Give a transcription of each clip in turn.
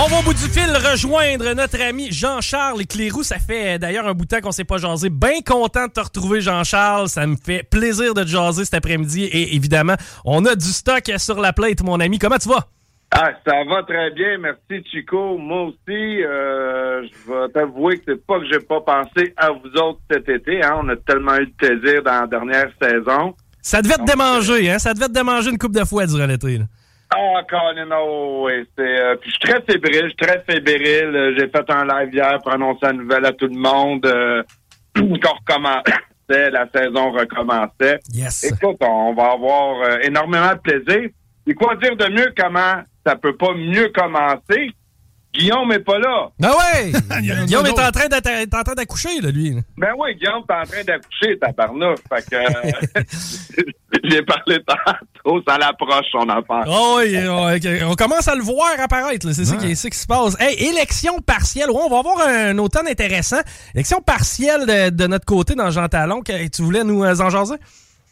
On va au bout du fil rejoindre notre ami Jean-Charles Clérou. Ça fait euh, d'ailleurs un bout de temps qu'on s'est pas jasé. Bien content de te retrouver, Jean-Charles. Ça me fait plaisir de te jaser cet après-midi. Et évidemment, on a du stock sur la plate, mon ami. Comment tu vas? Ah, ça va très bien, merci Chico. Moi aussi, euh, je vais t'avouer que c'est pas que j'ai pas pensé à vous autres cet été. Hein. On a tellement eu de plaisir dans la dernière saison. Ça devait te démanger, hein? Ça devait te démanger une coupe de fois durant l'été. là. Ah, Colin, oh, oui, c'est. euh, puis je suis très fébrile, je suis très fébrile. Euh, J'ai fait un live hier pour annoncer la nouvelle à tout le monde. Euh, qu'on recommençait, la saison recommençait. Yes. Écoute, on va avoir euh, énormément de plaisir. Et quoi dire de mieux? Comment ça peut pas mieux commencer? Guillaume est pas là. Ah ouais! Guillaume est en train d'atta- est en train d'accoucher, là, lui. Ben oui, Guillaume, t'es en train d'accoucher, tabarnouche. Fait que euh, j'ai parlé tantôt, ça l'approche son affaire. Oh, oui, on, on commence à le voir apparaître. C'est ça, qui, se passe. Hey, élection partielle. Ouais, on va avoir un automne intéressant. Élection partielle de, de notre côté dans Jean Talon. Que- Tu voulais nous euh, en jaser?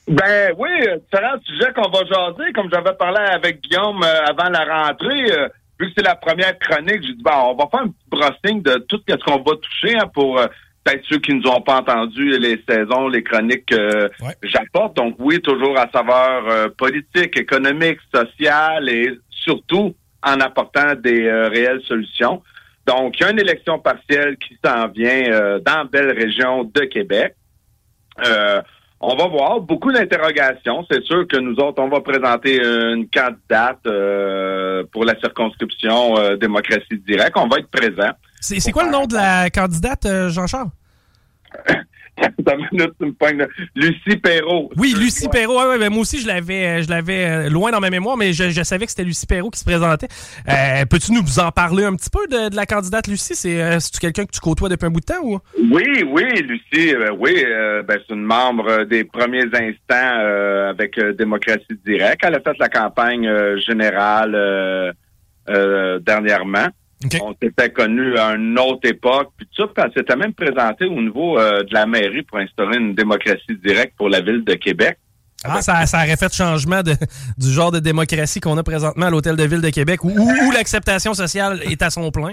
Ben oui, euh, différents sujets qu'on va jaser, comme j'avais parlé avec Guillaume euh, avant la rentrée. Euh, vu que c'est la première chronique, j'ai dit ben on va faire un petit brossing de tout ce qu'on va toucher hein, pour euh, peut-être ceux qui nous ont pas entendu les saisons, les chroniques que Ouais. j'apporte. Donc oui, toujours à saveur euh, politique, économique, sociale et surtout en apportant des euh, réelles solutions. Donc, il y a une élection partielle qui s'en vient euh, dans la belle région de Québec. Euh, on va voir beaucoup d'interrogations. C'est sûr que nous autres, on va présenter une candidate euh, pour la circonscription euh, démocratie directe. On va être présent. C'est c'est quoi le nom de la candidate, euh, Jean-Charles? Minute, tu me. Lucie Perrault. Oui, Lucie Perrault. Ouais, ouais, ben moi aussi, je l'avais euh, je l'avais euh, loin dans ma mémoire, mais je, je savais que c'était Lucie Perrault qui se présentait. Euh, Peux-tu nous en parler un petit peu de, de la candidate Lucie? C'est euh, c'est-tu quelqu'un que tu côtoies depuis un bout de temps ou? Oui, oui, Lucie, euh, oui, ben, c'est une membre des premiers instants avec Démocratie Directe. Elle a fait la campagne générale dernièrement. On s'était connus à une autre époque, puis tout ça, puis elle s'était même présentée au niveau euh, de la mairie pour instaurer une démocratie directe pour la ville de Québec. Ah, ça, ça aurait fait changement de, du genre de démocratie qu'on a présentement à l'Hôtel de Ville de Québec, où, l'acceptation sociale est à son plein.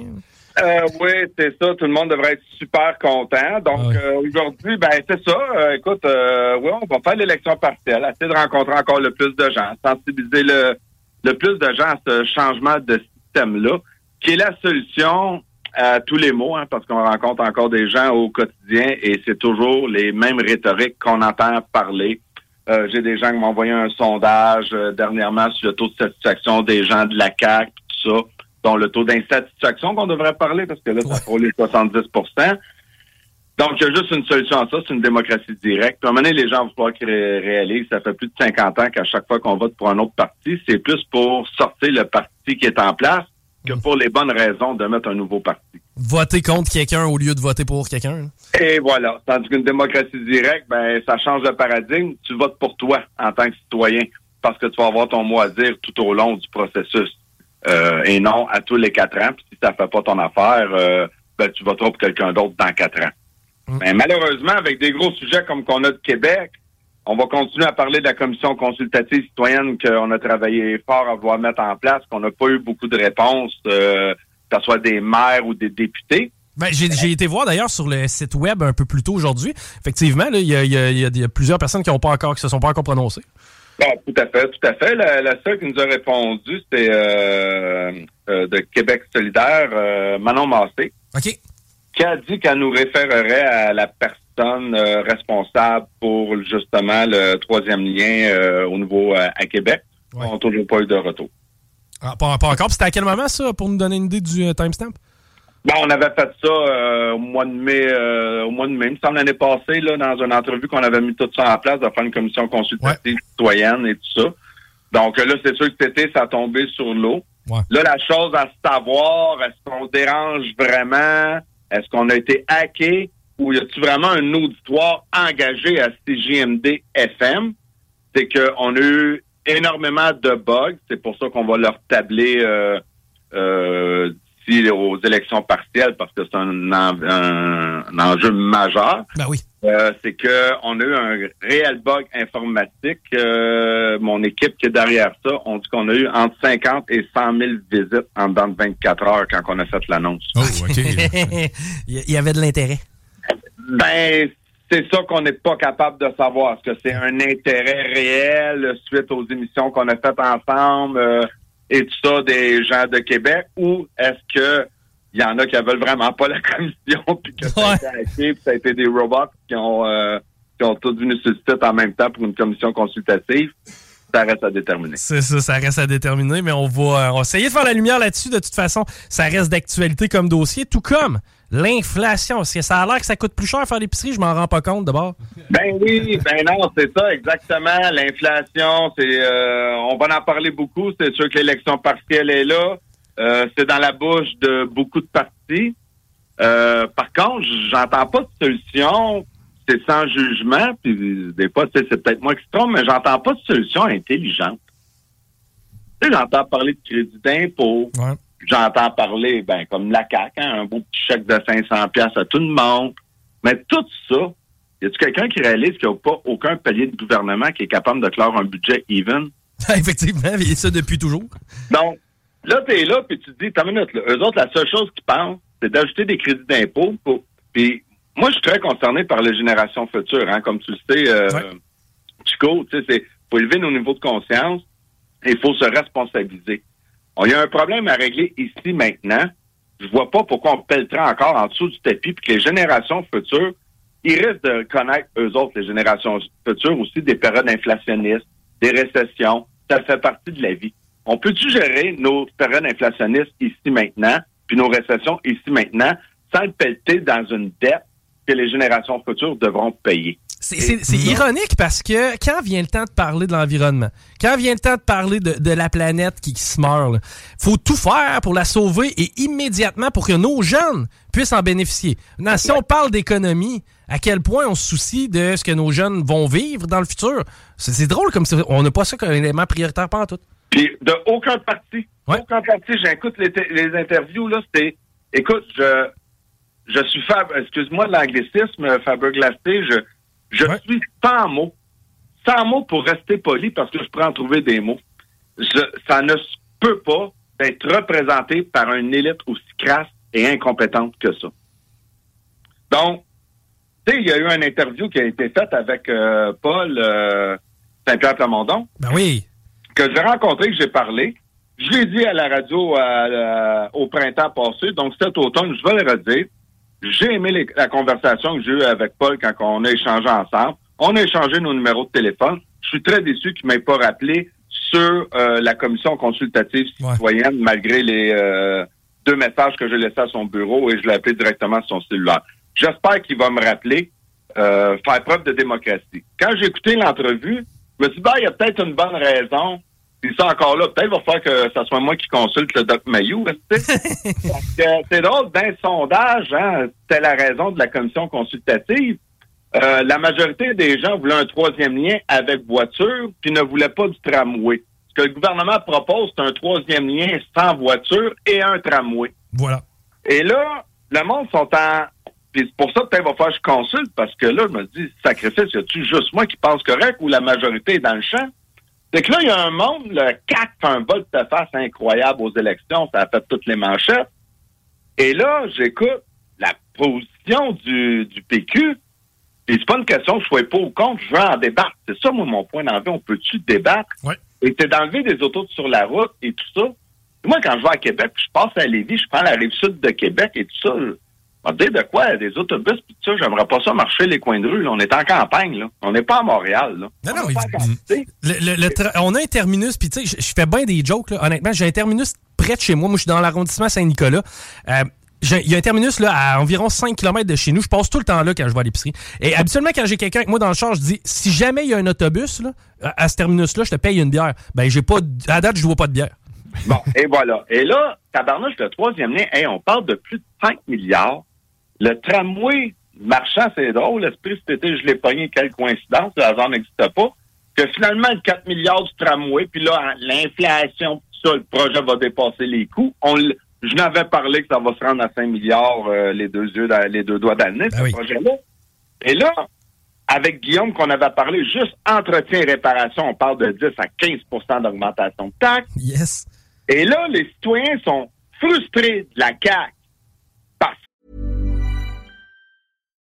Euh, oui, c'est ça. Tout le monde devrait être super content. Donc euh, aujourd'hui, ben c'est ça. Euh, écoute, oui, on va faire l'élection partielle, essayer de rencontrer encore le plus de gens, sensibiliser le, le plus de gens à ce changement de système-là, qui est la solution à tous les mots, hein, parce qu'on rencontre encore des gens au quotidien et c'est toujours les mêmes rhétoriques qu'on entend parler. Euh, J'ai des gens qui m'ont envoyé un sondage euh, dernièrement sur le taux de satisfaction des gens de la CAQ, tout ça dont le taux d'insatisfaction qu'on devrait parler, parce que là, ça frôle les 70% Donc, il y a juste une solution à ça, c'est une démocratie directe. Puis à un moment donné, les gens vont falloir qu'ils ré- réalisent, ça fait plus de 50 ans qu'à chaque fois qu'on vote pour un autre parti, c'est plus pour sortir le parti qui est en place que pour les bonnes raisons de mettre un nouveau parti. Voter contre quelqu'un au lieu de voter pour quelqu'un. Et voilà. Tandis qu'une démocratie directe, ben, ça change de paradigme. Tu votes pour toi en tant que citoyen parce que tu vas avoir ton mot à dire tout au long du processus. Euh, et non à tous les quatre ans. Puis si ça fait pas ton affaire, euh, ben, tu voteras pour quelqu'un d'autre dans quatre ans. Mais malheureusement, avec des gros sujets comme qu'on a de Québec, on va continuer à parler de la commission consultative citoyenne qu'on a travaillé fort à vouloir mettre en place, qu'on n'a pas eu beaucoup de réponses, euh, que ce soit des maires ou des députés. Ben, j'ai été voir d'ailleurs sur le site web un peu plus tôt aujourd'hui. Effectivement, il y, a, y y plusieurs personnes qui ont pas encore, qui se sont pas encore prononcées. Bon, tout à fait, tout à fait. La, la seule qui nous a répondu, c'était euh, euh, de Québec solidaire, euh, Manon Massé, OK. qui a dit qu'elle nous référerait à la personne euh, responsable pour justement le troisième lien euh, au niveau euh, à Québec. Ouais. On n'a toujours pas eu de retour. Ah, pas, pas encore. C'était à quel moment, ça, pour nous donner une idée du timestamp? Bon, on avait fait ça euh, au mois de mai, euh, au mois de mai, il me semble l'année passée, là, dans une entrevue qu'on avait mis tout ça en place, de faire une commission consultative citoyenne et tout ça. Donc là, c'est sûr que cet été, ça a tombé sur l'eau. Ouais. Là, la chose à savoir, est-ce qu'on dérange vraiment? Est-ce qu'on a été hacké? Ou y a-t-il vraiment un auditoire engagé à CJMD FM? C'est qu'on a eu énormément de bugs. C'est pour ça qu'on va leur tabler euh, euh, d'ici aux élections partielles parce que c'est un, en- un- un enjeu majeur. Ben oui. Euh, c'est que on a eu un réel bug informatique. Euh, mon équipe qui est derrière ça, on dit qu'on a eu entre 50 et 100 000 visites en dedans de 24 heures quand on a fait l'annonce. Oh, OK. Il y avait de l'intérêt. Ben, c'est ça qu'on n'est pas capable de savoir. Est-ce que c'est un intérêt réel suite aux émissions qu'on a faites ensemble euh, et tout ça des gens de Québec ou est-ce que il y en a qui veulent vraiment pas la commission puis que ça a été hacké, puis ça a été des robots qui ont euh, qui ont tous venu sur le site en même temps pour une commission consultative? Ça reste à déterminer. C'est ça, ça reste à déterminer, mais on va, euh, on va essayer de faire la lumière là-dessus. De toute façon, ça reste d'actualité comme dossier, tout comme l'inflation. Parce que ça a l'air que ça coûte plus cher faire l'épicerie, je m'en rends pas compte d'abord. Ben oui, ben non, c'est ça, exactement. L'inflation, c'est euh, on va en parler beaucoup. C'est sûr que l'élection partielle est là. Euh, c'est dans la bouche de beaucoup de partis. Euh, par contre, j'entends pas de solution. C'est sans jugement, puis des fois, c'est peut-être moi qui se trompe, mais j'entends pas de solution intelligente. Tu sais, j'entends parler de crédit d'impôt. Ouais. J'entends parler, ben, comme la CAQ, hein, un beau petit chèque de 500 pièces à tout le monde. Mais tout ça, y a-tu quelqu'un qui réalise qu'il n'y a pas aucun palier de gouvernement qui est capable de clore un budget even? Effectivement, et ça depuis toujours. Donc, là, t'es là, puis tu te dis, t'as une minute, là. Eux autres, la seule chose qu'ils pensent, c'est d'ajouter des crédits d'impôt. pour- Puis, moi, je suis très concerné par les générations futures, hein. Comme tu le sais, euh, Ouais. Chico, tu sais, c'est, faut élever nos niveaux de conscience et il faut se responsabiliser. On y a un problème à régler ici, maintenant. Je vois pas pourquoi on pèlerait encore en dessous du tapis puis que les générations futures, ils risquent de connaître, eux autres, les générations futures, aussi des périodes inflationnistes, des récessions. Ça fait partie de la vie. On peut-tu gérer nos périodes inflationnistes ici maintenant, puis nos récessions ici maintenant, sans le pelleter dans une dette? Que les générations futures devront payer? C'est- ironique parce que quand vient le temps de parler de l'environnement, quand vient le temps de parler de, de la planète qui, qui se meurt, faut tout faire pour la sauver et immédiatement pour que nos jeunes puissent en bénéficier. Maintenant, si on parle d'économie, à quel point on se soucie de ce que nos jeunes vont vivre dans le futur, c'est drôle comme si on n'a pas ça comme élément prioritaire pas en tout. Puis de aucun parti. Ouais. Aucun parti. J'écoute les, les interviews, là, c'était. Écoute, je je suis Fab, excuse-moi de l'anglicisme, Faber Glacé, je, je Ouais. suis sans mots. Sans mots pour rester poli parce que je pourrais en trouver des mots. Je- ça ne peut pas d'être représenté par une élite aussi crasse et incompétente que ça. Donc, tu sais, il y a eu une interview qui a été faite avec euh, Paul euh, Saint-Pierre Plamondon Ben oui. que j'ai rencontré, que j'ai parlé. Je l'ai dit à la radio la- au printemps passé, donc cet automne, je vais le redire. J'ai aimé les- la conversation que j'ai eue avec Paul quand on a échangé ensemble. On a échangé nos numéros de téléphone. Je suis très déçu qu'il ne m'ait pas rappelé sur euh, la commission consultative Ouais. citoyenne, malgré les euh, deux messages que j'ai laissés à son bureau et je l'ai appelé directement sur son cellulaire. J'espère qu'il va me rappeler, euh, faire preuve de démocratie. Quand j'ai écouté l'entrevue, je me suis dit, ben, il y a peut-être une bonne raison. Puis ça encore là, peut-être va falloir que ça soit moi qui consulte le Doc Mayou. c'est drôle, d'un sondage, hein, c'était la raison de la commission consultative. Euh, la majorité des gens voulaient un troisième lien avec voiture, puis ne voulaient pas du tramway. Ce que le gouvernement propose, c'est un troisième lien sans voiture et un tramway. Voilà. Et là, le monde sont en... Puis c'est pour ça peut-être il va falloir que je consulte, parce que là, je me dis, sacrifice, y a-tu juste moi qui pense correct ou la majorité est dans le champ? C'est que là, il y a un monde, le CAC fait un bol de face incroyable aux élections, ça a fait toutes les manchettes. Et là, j'écoute la position du, du PQ. Et c'est pas une question que je sois pas ou contre, je veux en débattre. C'est ça, moi, mon point d'envie. On peut-tu débattre? Ouais. Et c'est d'enlever des autos sur la route et tout ça. Moi, quand je vais à Québec, puis je passe à Lévis, je prends la rive sud de Québec et tout ça. On va te dire de quoi? Des autobus, puis tout ça, j'aimerais pas ça marcher les coins de rue. là. On est en campagne, là. On n'est pas à Montréal, là. Non, non, On pas il- en quantité. Le- le- le tra- on a un terminus, puis tu sais, je- fais bien des jokes, là. honnêtement. J'ai un terminus près de chez moi. Moi, je suis dans l'arrondissement Saint-Nicolas. Euh, Il y a un terminus là, à environ 5 km de chez nous. Je passe tout le temps là quand je vais à l'épicerie. Et habituellement, quand j'ai quelqu'un avec moi dans le char, je dis si jamais il y a un autobus là, à ce terminus-là, je te paye une bière. Ben, j'ai pas. À date, je ne vois pas de bière. Bon, et voilà. Et là, tabarnouche, le troisième lien, hey, on parle de plus de 5 milliards. Le tramway marchand, c'est drôle. L'esprit, cet été, je l'ai pogné. Quelle coïncidence. Le hasard n'existe pas. Que finalement, le 4 milliards du tramway, puis là, l'inflation, tout ça, le projet va dépasser les coûts. On je n'avais parlé que ça va se rendre à 5 milliards, euh, les deux yeux, les deux doigts nez, Ben ce oui. projet-là. Et là, avec Guillaume, qu'on avait parlé, juste entretien et réparation, on parle de 10 à 15% d'augmentation de taxes. Yes. Et là, les citoyens sont frustrés de la CAQ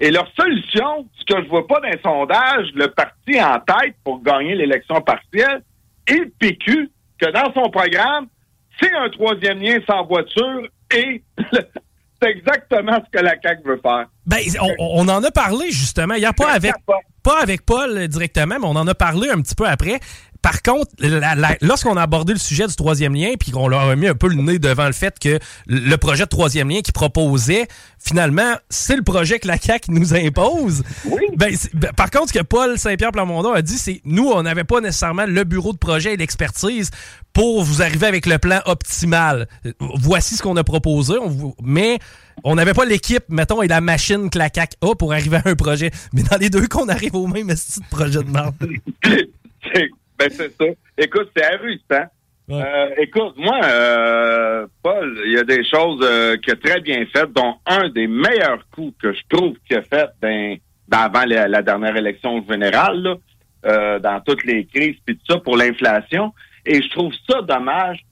Et leur solution, ce que je vois pas dans les sondages, le parti en tête pour gagner l'élection partielle, et le PQ, que dans son programme, c'est un troisième lien sans voiture et c'est exactement ce que la CAQ veut faire. Ben, on, on en a parlé justement. hier, pas avec, pas avec Paul directement, mais on en a parlé un petit peu après. Par contre, lorsqu'on a abordé le sujet du troisième lien, puis qu'on leur a mis un peu le nez devant le fait que le projet de troisième lien qui proposait, finalement, c'est le projet que la CAQ nous impose. Oui. Ben, ben, par contre, ce que Paul Saint-Pierre Plamondon a dit, c'est nous, on n'avait pas nécessairement le bureau de projet et l'expertise pour vous arriver avec le plan optimal. Voici ce qu'on a proposé, on vous- mais on n'avait pas l'équipe, mettons, et la machine que la CAQ a pour arriver à un projet. Mais dans les deux cas, on arrive au même esti de projet de merde. Ben c'est ça. Écoute, c'est ahurissant. Ouais. Euh, écoute, moi, euh, Paul, il y a des choses euh, qu'il a très bien faites, dont un des meilleurs coups que je trouve qu'il a fait dans, dans- avant la, la dernière élection générale, là, euh, dans toutes les crises puis tout ça pour l'inflation. Et je trouve ça dommage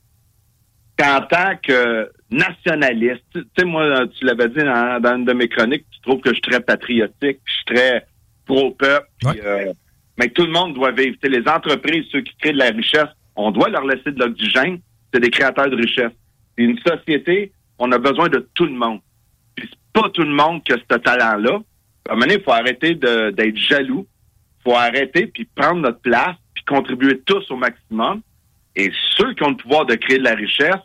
qu'en tant que nationaliste, tu sais, moi, tu l'avais dit dans, dans une de mes chroniques, tu trouves que je suis très patriotique, je suis très pro-peuple, puis, Ouais. Mais tout le monde doit vivre. Sais, les entreprises, ceux qui créent de la richesse, on doit leur laisser de l'oxygène. C'est des créateurs de richesse. Puis une société, on a besoin de tout le monde. Puis c'est pas tout le monde qui a ce talent-là. À un moment donné, il faut arrêter de- d'être jaloux. Il faut arrêter puis prendre notre place puis contribuer tous au maximum. Et ceux qui ont le pouvoir de créer de la richesse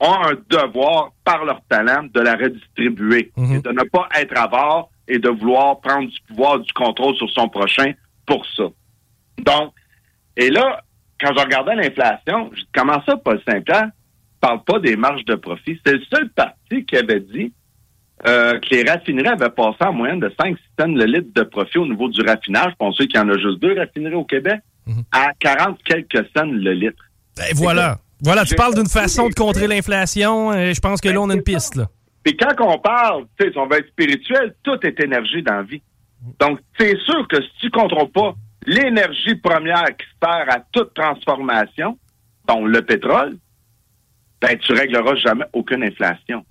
ont un devoir, par leur talent, de la redistribuer. Mhm. Et de ne pas être avare et de vouloir prendre du pouvoir, du contrôle sur son prochain pour ça. Donc, et là, quand je regardais l'inflation, je dis, comment ça, Paul Saint-Pierre parle pas des marges de profit? C'est le seul parti qui avait dit euh, que les raffineries avaient passé en moyenne de 5 cents le litre de profit au niveau du raffinage. Je pense qu'il y en a juste deux raffineries au Québec, à 40 quelques cents le litre. Ben, voilà. Voilà, tu parles d'une façon de contrer l'inflation. euh, Je pense que là, on a une piste. Là. Puis quand on parle, tu sais, si on va être spirituel, tout est énergie dans la vie. Donc, c'est sûr que si tu ne contrôles pas l'énergie première qui sert à toute transformation, dont le pétrole, ben, tu régleras jamais aucune inflation.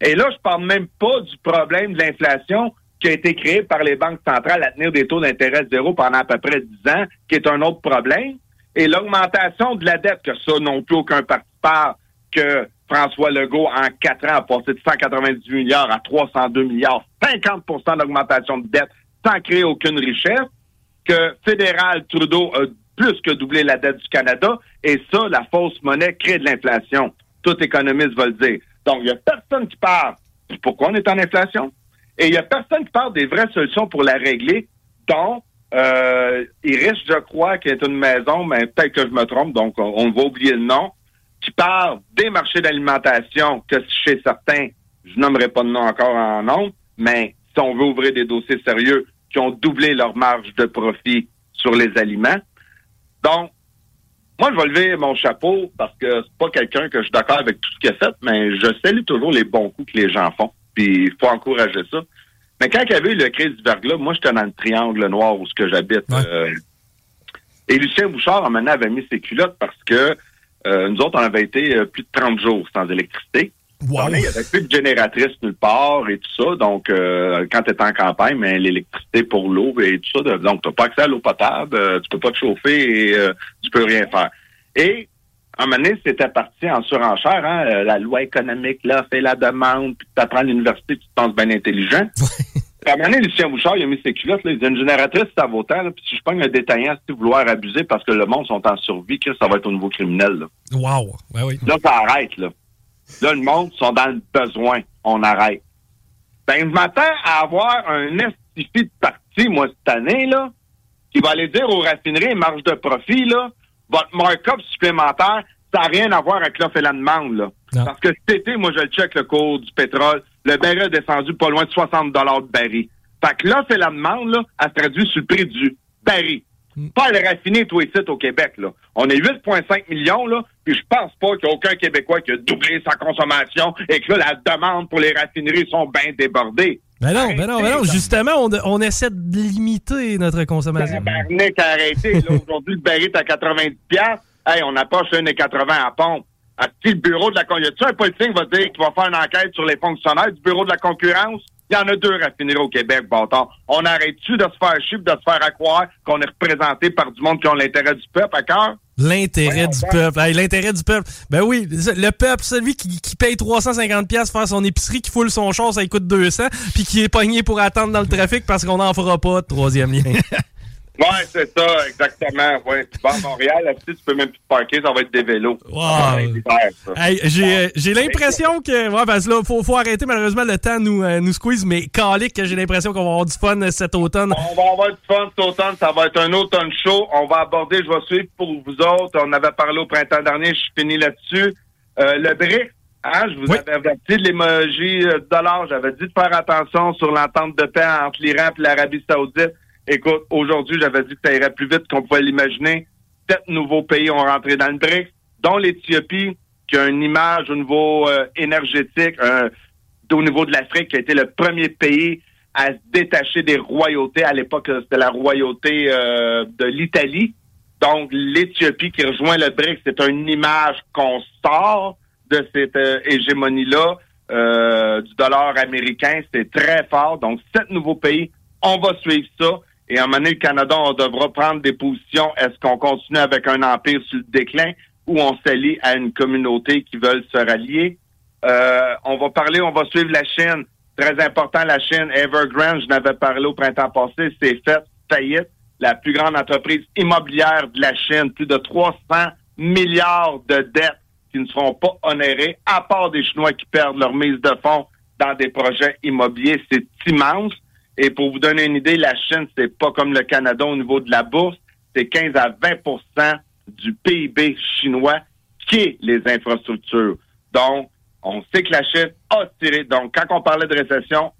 Et là, je parle même pas du problème de l'inflation qui a été créé par les banques centrales à tenir des taux d'intérêt zéro pendant à peu près 10 ans, qui est un autre problème. Et l'augmentation de la dette, que ça non plus aucun parti parle, que François Legault, en quatre ans, a passé de 198 milliards à 302 milliards, 50% d'augmentation de dette sans créer aucune richesse, que fédéral Trudeau a plus que doublé la dette du Canada, et ça, la fausse monnaie crée de l'inflation. Tout économiste va le dire. Donc, il n'y a personne qui parle pourquoi on est en inflation, et il n'y a personne qui parle des vraies solutions pour la régler, dont euh, Iris, je crois, qui est une maison, mais peut-être que je me trompe, donc on, va oublier le nom, qui parle des marchés d'alimentation, que chez certains, je nommerai pas de nom encore en nom, mais si on veut ouvrir des dossiers sérieux, qui ont doublé leur marge de profit sur les aliments. Donc, moi, je vais lever mon chapeau parce que c'est pas quelqu'un que je suis d'accord avec tout ce qu'il a fait, mais je salue toujours les bons coups que les gens font. Puis il faut encourager ça. Mais quand il y avait eu le crise du verglas, moi, j'étais dans le triangle noir où ce que j'habite. Euh, et Lucien Bouchard, moment avait mis ses culottes parce que euh, nous autres, on avait été euh, plus de 30 jours sans électricité. Wow. Il n'y avait plus de génératrice nulle part et tout ça. Donc, quand tu es en campagne, mais l'électricité pour l'eau et tout ça, donc tu n'as pas accès à l'eau potable, tu peux pas te chauffer et tu peux rien faire. Et à un moment donné, c'était parti en surenchère, hein, la loi économique, là, fait la demande, puis tu apprends à l'université, tu te penses bien intelligent. À un moment donné, Lucien Bouchard, il a mis ses culottes, là, il dit une génératrice, ça vaut tant, là, puis si je prends un détaillant, si vouloir abuser parce que le monde sont en survie, que ça va être au niveau criminel. Là, Wow. Ouais, oui. là ça arrête, là. Là, le monde sont dans le besoin. On arrête. Ben, je m'attends à avoir un estifi de parti, moi, cette année, là, qui va aller dire aux raffineries, marge de profit, là, votre markup supplémentaire, ça n'a rien à voir avec l'offre et la demande, là. Non. Parce que cet été, moi, je le check le cours du pétrole. Le baril est descendu pas loin de 60 dollars de baril. Fait que l'offre et la demande, là, elle se traduit sur le prix du baril. Pas le raffiné, toi, ici, au Québec, là. On est 8,5 millions, là, puis je pense pas qu'il y a aucun Québécois qui a doublé sa consommation et que là, la demande pour les raffineries sont bien débordées. Ben non, ben non, ben non. Justement, on, on essaie de limiter notre consommation. Tabarnak, arrêtez. Là, aujourd'hui, le baril est à 90 piastres. Hey, on approche 1,80 à pompe. À petit le bureau de la concurrence. Un politicien qui va dire qu'il va faire une enquête sur les fonctionnaires du bureau de la concurrence? Il y en a deux raffineries au Québec, bâtard. On arrête-tu de se faire chier, de se faire à croire qu'on est représenté par du monde qui ont l'intérêt du peuple à cœur? L'intérêt du peuple. Hey, L'intérêt du peuple. Ben oui, le peuple, celui qui, qui paye 350$ piastres faire son épicerie, qui foule son char, ça lui coûte 200, puis qui est pogné pour attendre dans le trafic parce qu'on n'en fera pas de troisième lien. Ouais, c'est ça, exactement. Ouais, tu vas à Montréal, là, tu peux même plus te parker, ça va être des vélos. Wow. Hey, j'ai euh, j'ai l'impression que. Ouais, parce que là, faut, faut arrêter, malheureusement, le temps nous, euh, nous squeeze, mais calique, que j'ai l'impression qu'on va avoir du fun euh, cet automne. On va avoir du fun cet automne. Ça va être un automne chaud. On va aborder, je vais suivre pour vous autres. On avait parlé au printemps dernier, je suis fini là-dessus. Euh, le BRIC, hein, je vous Oui. avais averti de l'émoji de dollar. J'avais dit de faire attention sur l'entente de paix entre l'Iran et l'Arabie Saoudite. Écoute, aujourd'hui, j'avais dit que ça irait plus vite qu'on pouvait l'imaginer. Sept nouveaux pays ont rentré dans le BRICS, dont l'Éthiopie, qui a une image au niveau euh, énergétique, au niveau de l'Afrique, qui a été le premier pays à se détacher des royautés. À l'époque, c'était la royauté euh, de l'Italie. Donc, l'Éthiopie qui rejoint le BRICS, c'est une image qu'on sort de cette euh, hégémonie-là euh, du dollar américain. C'est très fort. Donc, sept nouveaux pays, on va suivre ça. Et à un le Canada, on devra prendre des positions. Est-ce qu'on continue avec un empire sur le déclin ou on s'allie à une communauté qui veulent se rallier? Euh, on va parler, on va suivre la Chine. Très important, la Chine. Evergrande, je n'avais parlé au printemps passé, c'est fait faillite. La plus grande entreprise immobilière de la Chine, plus de 300 milliards de dettes qui ne seront pas honorées, à part des Chinois qui perdent leur mise de fonds dans des projets immobiliers. C'est immense. Et pour vous donner une idée, la Chine, c'est pas comme le Canada au niveau de la bourse. C'est 15 à 20% du PIB chinois qui est les infrastructures. Donc, on sait que la Chine a tiré. Donc, quand on parlait de récession,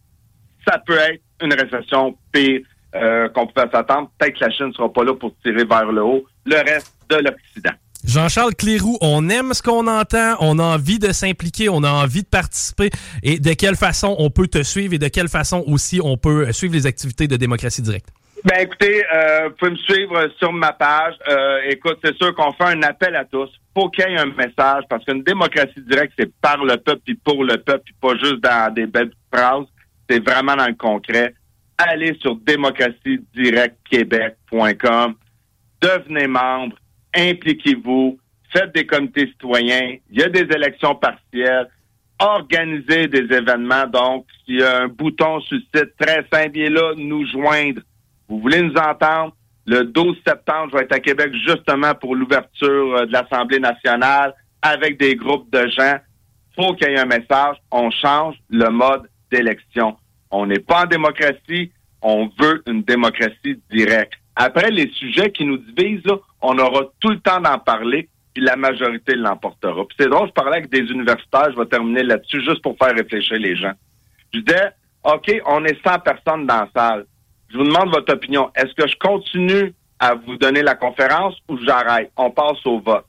ça peut être une récession pire euh, qu'on pouvait s'attendre. Peut-être que la Chine ne sera pas là pour tirer vers le haut le reste de l'Occident. Jean-Charles Cléroux, on aime ce qu'on entend, on a envie de s'impliquer, on a envie de participer. Et de quelle façon on peut te suivre et de quelle façon aussi on peut suivre les activités de démocratie directe? Ben écoutez, euh, vous pouvez me suivre sur ma page. Euh, écoute, c'est sûr qu'on fait un appel à tous. Faut qu'il y ait un message parce qu'une démocratie directe, c'est par le peuple puis pour le peuple, puis pas juste dans des belles phrases. C'est vraiment dans le concret. Allez sur démocratiedirectquebec.com. Devenez membre. Impliquez-vous. faites des comités citoyens, il y a des élections partielles, organisez des événements. Donc, s'il y a un bouton sur le site très simple, il là, nous joindre. Vous voulez nous entendre? Le 12 septembre, je vais être à Québec justement pour l'ouverture euh, de l'Assemblée nationale avec des groupes de gens. faut qu'il y ait un message. On change le mode d'élection. On n'est pas en démocratie. On veut une démocratie directe. Après, les sujets qui nous divisent, là, on aura tout le temps d'en parler, puis la majorité l'emportera. Puis c'est drôle, je parlais avec des universitaires, je vais terminer là-dessus, juste pour faire réfléchir les gens. Je disais, OK, on est 100 personnes dans la salle. Je vous demande votre opinion. Est-ce que je continue à vous donner la conférence ou j'arrête? On passe au vote.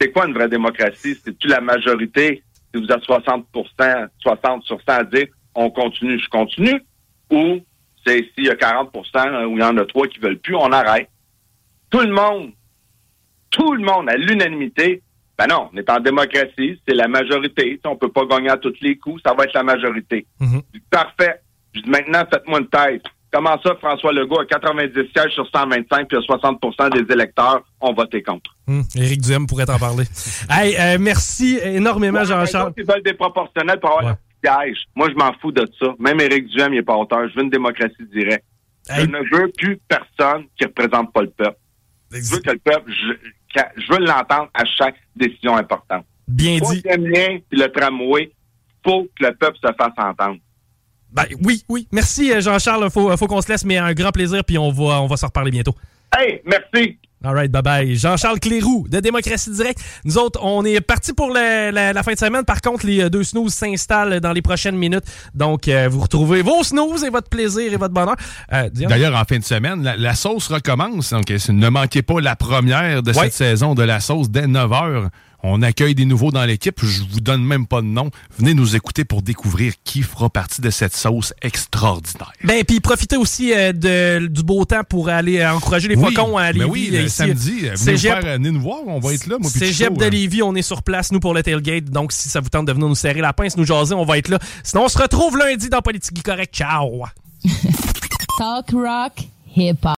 C'est quoi une vraie démocratie? C'est-tu la majorité? Si vous êtes 60% 60 sur 100 à dire on continue, je continue? Ou c'est s'il y a 40% hein, ou il y en a trois qui veulent plus, on arrête? Tout le monde, tout le monde, à l'unanimité, ben non, on est en démocratie, c'est la majorité. On peut pas gagner à tous les coups, ça va être la majorité. Mhm. Parfait. Je dis maintenant, faites-moi une tête. Comment ça, François Legault a 90 sièges sur 125 puis a 60% des électeurs ont voté contre? Hum, Éric Duhem pourrait t'en parler. hey, euh, merci énormément, Jean-Charles. Ils veulent des proportionnels pour avoir Ouais. siège. Moi, je m'en fous de ça. Même Éric Duhem, il n'est pas auteur. Je veux une démocratie directe. Hey. Je ne veux plus personne qui représente pas le peuple. Je veux que le peuple, je, veux l'entendre à chaque décision importante. Bien dit. le lien puis le tramway, faut que le peuple se fasse entendre. Ben, oui, oui. Merci, euh, Jean-Charles. Faut, faut qu'on se laisse, mais un grand plaisir, puis on va, on va se reparler bientôt. Hey, merci! All right, bye bye. Jean-Charles Cléroux de Démocratie Directe. Nous autres, on est parti pour la, la fin de semaine. Par contre, les euh, deux snooze s'installent dans les prochaines minutes. Donc, euh, vous retrouvez vos snooze et votre plaisir et votre bonheur. Euh? D'ailleurs, en fin de semaine, la, la sauce recommence. Donc, ne manquez pas la première de Ouais. cette saison de la sauce dès 9 h. On accueille des nouveaux dans l'équipe. Je vous donne même pas de nom. Venez nous écouter pour découvrir qui fera partie de cette sauce extraordinaire. Ben, puis profitez aussi euh, de, du beau temps pour aller euh, encourager les Oui, faucons à ben Lévis. oui, euh, le ici. samedi, venez Cégep- faire, venez nous voir. On va être là, moi, Cégep de. Lévis, on est sur place, nous, pour le tailgate. Donc, si ça vous tente de venir nous serrer la pince, nous jaser, on va être là. Sinon, on se retrouve lundi dans Politique Correct. Ciao! Talk rock, hip hop.